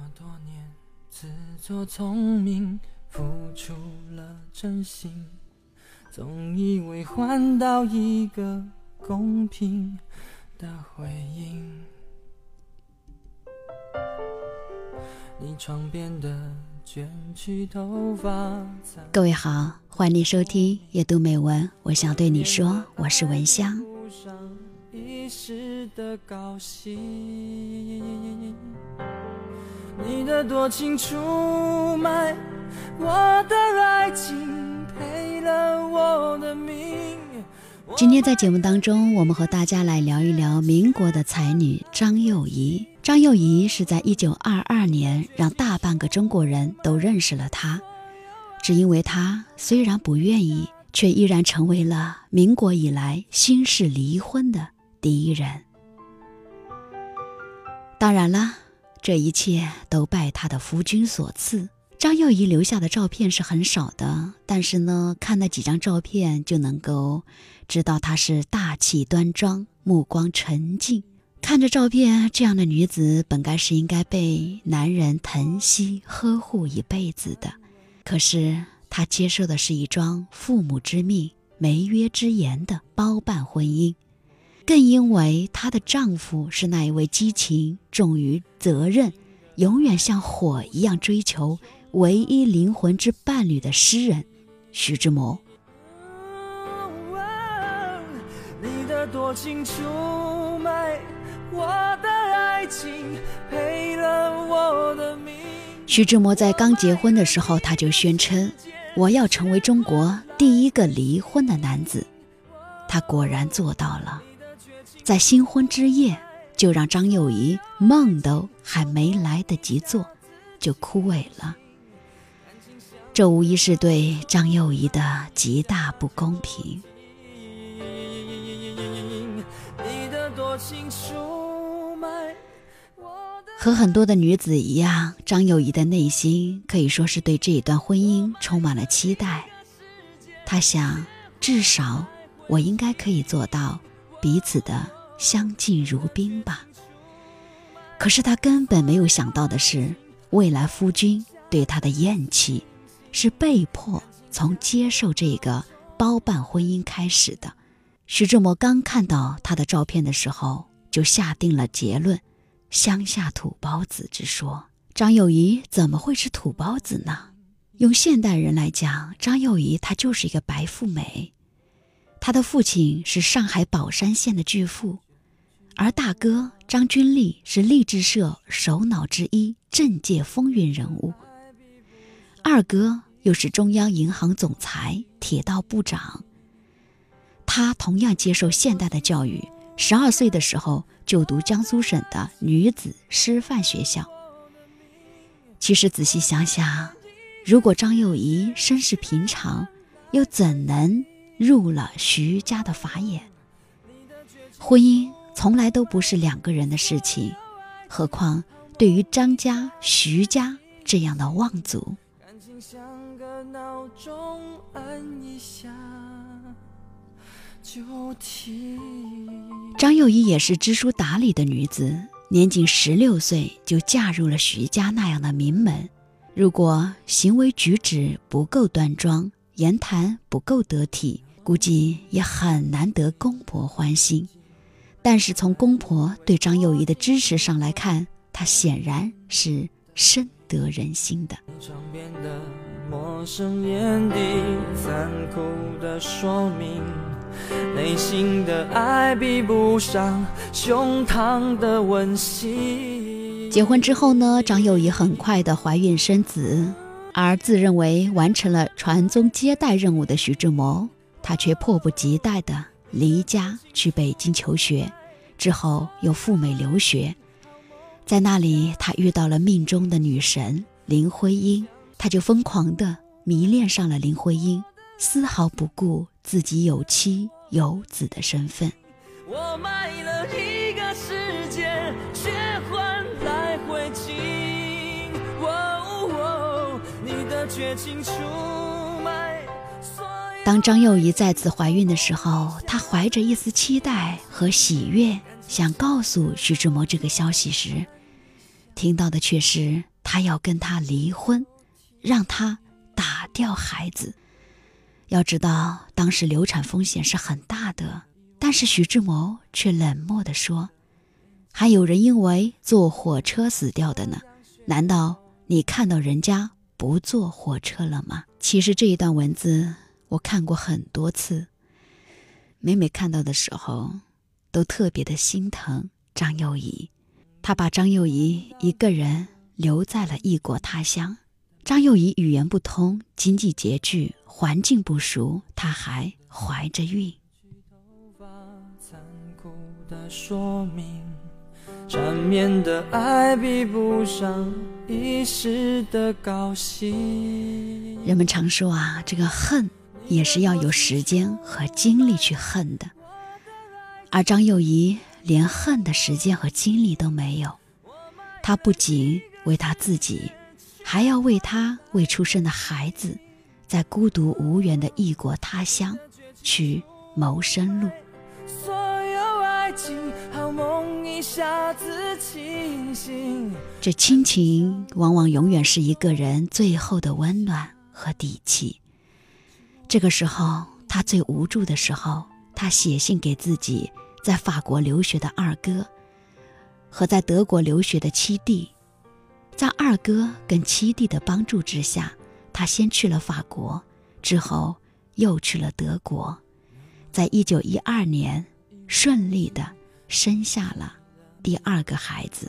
么多年，自作聪明，付出了真心，总以为换到一个公平的回应。你床边的卷曲头发，各位好，欢迎收听夜读美文，我想对你说，我是文香。一时的高兴，你的多情出卖我的爱情，赔了我的命。今天在节目当中，我们和大家来聊一聊民国的才女张幼仪。张幼仪是在一九二二年让大半个中国人都认识了她，只因为她虽然不愿意，却依然成为了民国以来新式离婚的。第一人，当然了，这一切都拜他的夫君所赐。张幼仪留下的照片是很少的，但是呢，看那几张照片就能够知道她是大气端庄、目光沉静。看着照片，这样的女子本该是应该被男人疼惜呵护一辈子的，可是她接受的是一桩父母之命、媒约之言的包办婚姻。更因为她的丈夫是那一位激情重于责任、永远像火一样追求唯一灵魂之伴侣的诗人徐志摩。多情出卖我的爱情，赔了我的命。徐志摩在刚结婚的时候，他就宣称：“我要成为中国第一个离婚的男子。”他果然做到了。在新婚之夜，就让张幼仪梦都还没来得及做，就枯萎了。这无疑是对张幼仪的极大不公平。和很多的女子一样，张幼仪的内心可以说是对这一段婚姻充满了期待。她想，至少我应该可以做到彼此的。相敬如宾吧。可是他根本没有想到的是，未来夫君对他的厌弃，是被迫从接受这个包办婚姻开始的。徐志摩刚看到他的照片的时候，就下定了结论：乡下土包子之说。张幼仪怎么会是土包子呢？用现代人来讲，张幼仪她就是一个白富美。她的父亲是上海宝山县的巨富。而大哥张君丽是励志社首脑之一，政界风云人物。二哥又是中央银行总裁、铁道部长。他同样接受现代的教育，十二岁的时候就读江苏省的女子师范学校。其实仔细想想，如果张幼仪身世平常，又怎能入了徐家的法眼？婚姻。从来都不是两个人的事情，何况对于张家、徐家这样的望族。张幼仪也是知书达理的女子，年仅十六岁就嫁入了徐家那样的名门。如果行为举止不够端庄，言谈不够得体，估计也很难得公婆欢心。但是从公婆对张幼仪的支持上来看，她显然是深得人心的。结婚之后呢，张幼仪很快的怀孕生子，而自认为完成了传宗接代任务的徐志摩，他却迫不及待的。离家去北京求学，之后又赴美留学，在那里他遇到了命中的女神林徽因，他就疯狂的迷恋上了林徽因，丝毫不顾自己有妻有子的身份。我卖了一个世界，却换来回情。你的绝情出。当张幼仪再次怀孕的时候，她怀着一丝期待和喜悦，想告诉徐志摩这个消息时，听到的却是他要跟他离婚，让他打掉孩子。要知道，当时流产风险是很大的，但是徐志摩却冷漠地说：“还有人因为坐火车死掉的呢，难道你看到人家不坐火车了吗？”其实这一段文字我看过很多次，每每看到的时候，都特别的心疼张幼仪。他把张幼仪一个人留在了异国他乡。张幼仪语言不通，经济拮据，环境不熟，她还怀着孕。缠绵的爱比不上一时的高兴。人们常说啊，这个恨也是要有时间和精力去恨的，而张幼仪连恨的时间和精力都没有。她不仅为她自己。还要为她未出生的孩子，在孤独无援的异国他乡去谋生路。这亲情往往永远是一个人最后的温暖和底气。这个时候，他最无助的时候，他写信给自己在法国留学的二哥，和在德国留学的七弟。在二哥跟七弟的帮助之下，他先去了法国，之后又去了德国，在一九一二年顺利的生下了第二个孩子。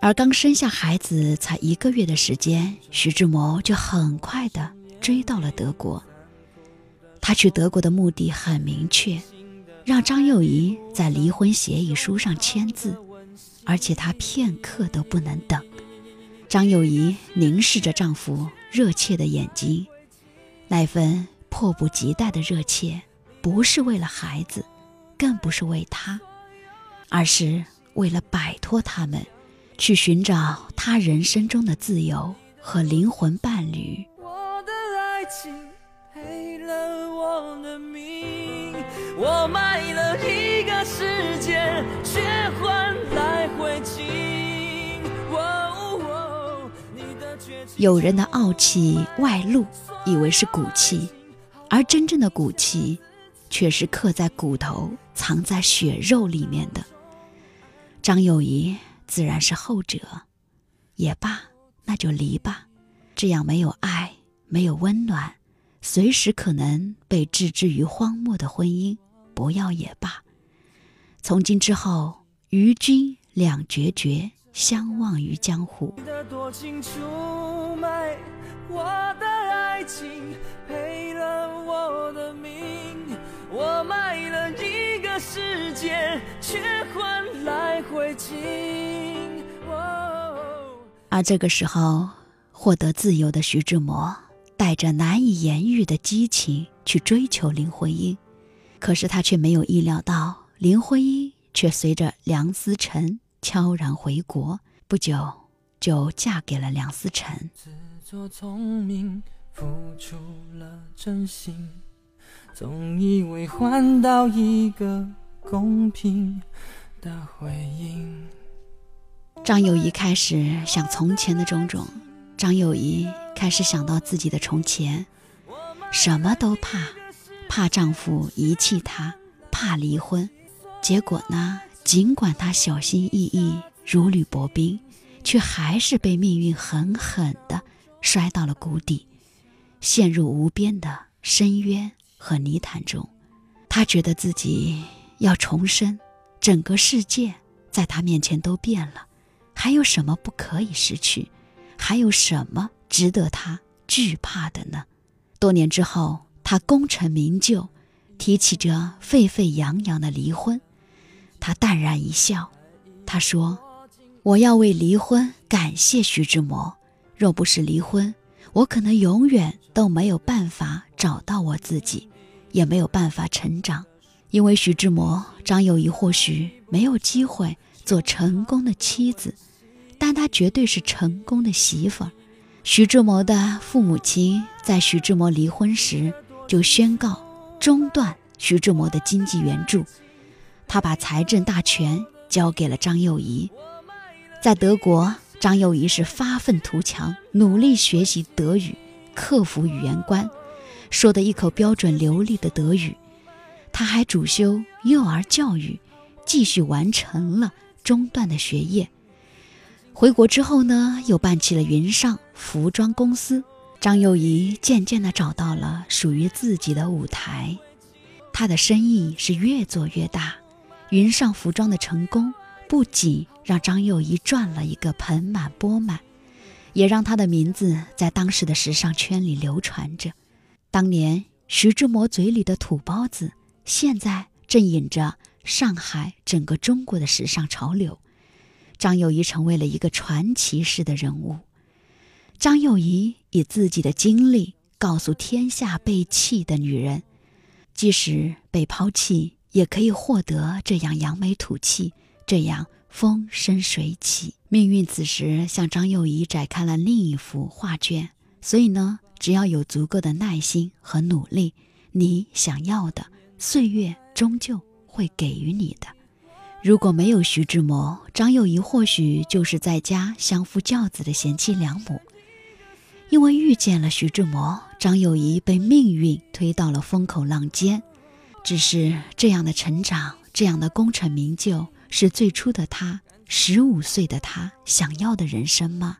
而刚生下孩子才一个月的时间，徐志摩就很快的追到了德国。他去德国的目的很明确。让张幼仪在离婚协议书上签字，而且她片刻都不能等。张幼仪凝视着丈夫热切的眼睛，那份迫不及待的热切，不是为了孩子，更不是为他，而是为了摆脱他们，去寻找他人生中的自由和灵魂伴侣。我的爱情赔了我的命。我卖了一个世界，却换来灰有人的傲气外露，以为是骨气，而真正的骨气，却是刻在骨头、藏在血肉里面的。张幼仪自然是后者，也罢，那就离吧。这样没有爱、没有温暖，随时可能被置之于荒漠的婚姻。不要也罢。从今之后，与君两决绝，相忘于江湖。我的爱情赔了我的命而这个时候，获得自由的徐志摩，带着难以言喻的激情去追求林徽因。可是他却没有意料到，林徽因却随着梁思成悄然回国，不久就嫁给了梁思成。自作聪明，付出了真心，总以为换到一个公平的回应。张幼仪开始想从前的种种，张幼仪开始想到自己的从前，什么都怕。怕丈夫遗弃她，怕离婚，结果呢？尽管她小心翼翼，如履薄冰，却还是被命运狠狠地摔到了谷底，陷入无边的深渊和泥潭中。他觉得自己要重生，整个世界在他面前都变了，还有什么不可以失去？还有什么值得他惧怕的呢？多年之后。他功成名就，提起着沸沸扬扬的离婚，他淡然一笑，他说：“我要为离婚感谢徐志摩。若不是离婚，我可能永远都没有办法找到我自己，也没有办法成长。因为徐志摩，张幼仪或许没有机会做成功的妻子，但她绝对是成功的媳妇儿。徐志摩的父母亲在徐志摩离婚时。”就宣告中断徐志摩的经济援助，他把财政大权交给了张幼仪。在德国，张幼仪是发愤图强，努力学习德语，克服语言关，说的一口标准流利的德语。他还主修幼儿教育，继续完成了中断的学业。回国之后呢，又办起了云上服装公司。张幼仪渐渐地找到了属于自己的舞台，她的生意是越做越大。云上服装的成功不仅让张幼仪赚了一个盆满钵满，也让她的名字在当时的时尚圈里流传着。当年徐志摩嘴里的土包子，现在正引着上海整个中国的时尚潮流。张幼仪成为了一个传奇式的人物。张幼仪以自己的经历告诉天下被弃的女人，即使被抛弃，也可以获得这样扬眉吐气，这样风生水起。命运此时向张幼仪展开了另一幅画卷。所以呢，只要有足够的耐心和努力，你想要的岁月终究会给予你的。如果没有徐志摩，张幼仪或许就是在家相夫教子的贤妻良母。因为遇见了徐志摩，张幼仪被命运推到了风口浪尖。只是这样的成长，这样的功成名就，是最初的他，十五岁的他想要的人生吗？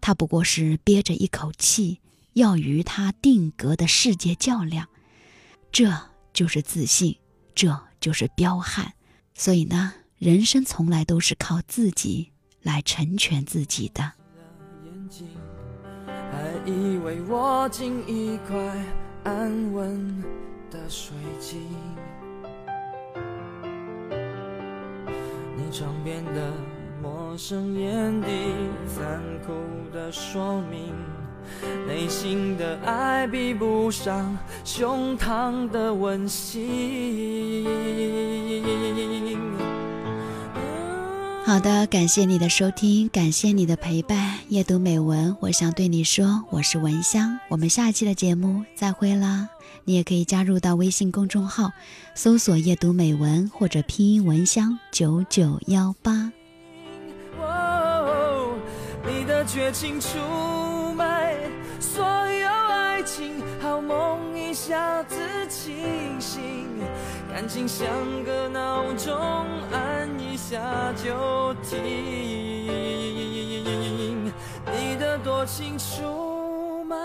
他不过是憋着一口气，要与他定格的世界较量。这就是自信，这就是彪悍。所以呢，人生从来都是靠自己来成全自己的。还以为握紧一块安稳的水晶，你床边的陌生眼底，残酷的说明，内心的爱比不上胸膛的温馨。好的，感谢你的收听，感谢你的陪伴。夜读美文，我想对你说，我是蚊香。我们下期的节目再会啦！你也可以加入到微信公众号，搜索“夜读美文”或者拼音“蚊香九九幺八”。绝情出卖所有爱情，好梦一下子清醒，感情像个闹钟，按一下就停。你的多情出卖。